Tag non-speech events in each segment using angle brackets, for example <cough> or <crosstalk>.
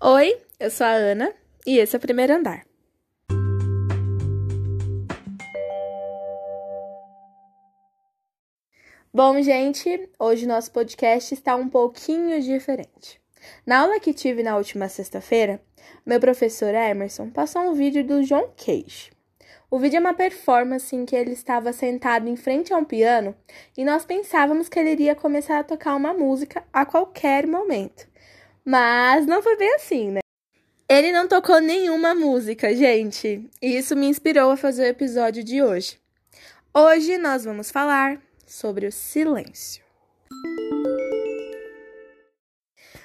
Oi, eu sou a Ana e esse é o primeiro andar. Bom, gente, hoje nosso podcast está um pouquinho diferente. Na aula que tive na última sexta-feira, meu professor Emerson passou um vídeo do John Cage. O vídeo é uma performance em que ele estava sentado em frente a um piano e nós pensávamos que ele iria começar a tocar uma música a qualquer momento. Mas não foi bem assim, né? Ele não tocou nenhuma música, gente, e isso me inspirou a fazer o episódio de hoje. Hoje nós vamos falar sobre o silêncio.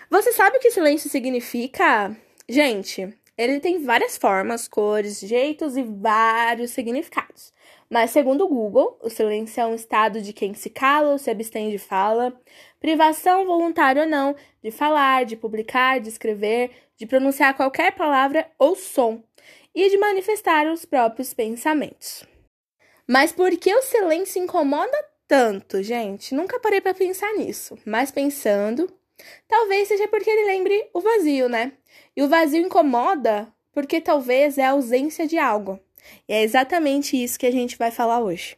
Você sabe o que silêncio significa? Gente, ele tem várias formas, cores, jeitos e vários significados. Mas, segundo o Google, o silêncio é um estado de quem se cala ou se abstém de fala, privação voluntária ou não de falar, de publicar, de escrever, de pronunciar qualquer palavra ou som e de manifestar os próprios pensamentos. Mas por que o silêncio incomoda tanto, gente? Nunca parei para pensar nisso, mas pensando, talvez seja porque ele lembre o vazio, né? E o vazio incomoda porque talvez é a ausência de algo. E é exatamente isso que a gente vai falar hoje.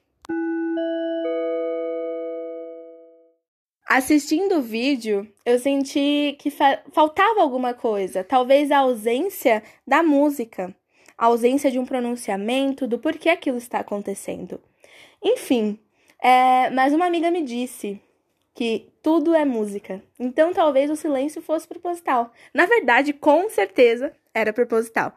Assistindo o vídeo, eu senti que fa faltava alguma coisa, talvez a ausência da música, a ausência de um pronunciamento do porquê aquilo está acontecendo. Enfim, é, mas uma amiga me disse que tudo é música, então talvez o silêncio fosse proposital. Na verdade, com certeza era proposital.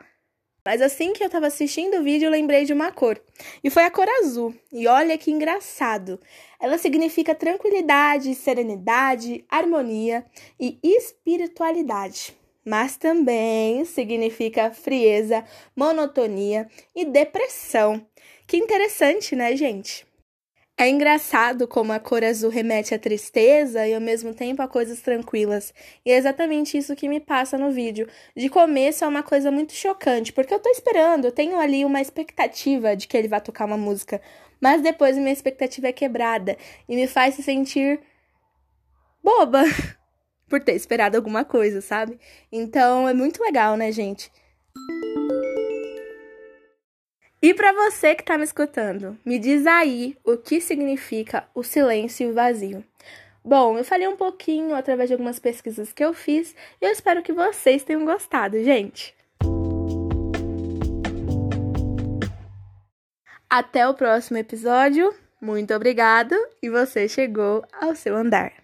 Mas assim que eu estava assistindo o vídeo, eu lembrei de uma cor. E foi a cor azul. E olha que engraçado. Ela significa tranquilidade, serenidade, harmonia e espiritualidade. Mas também significa frieza, monotonia e depressão. Que interessante, né, gente? É engraçado como a cor azul remete à tristeza e ao mesmo tempo a coisas tranquilas. E é exatamente isso que me passa no vídeo. De começo é uma coisa muito chocante, porque eu tô esperando, eu tenho ali uma expectativa de que ele vá tocar uma música, mas depois minha expectativa é quebrada e me faz se sentir boba <laughs> por ter esperado alguma coisa, sabe? Então é muito legal, né, gente? E para você que está me escutando, me diz aí o que significa o silêncio vazio. Bom, eu falei um pouquinho através de algumas pesquisas que eu fiz e eu espero que vocês tenham gostado, gente. Até o próximo episódio. Muito obrigado e você chegou ao seu andar.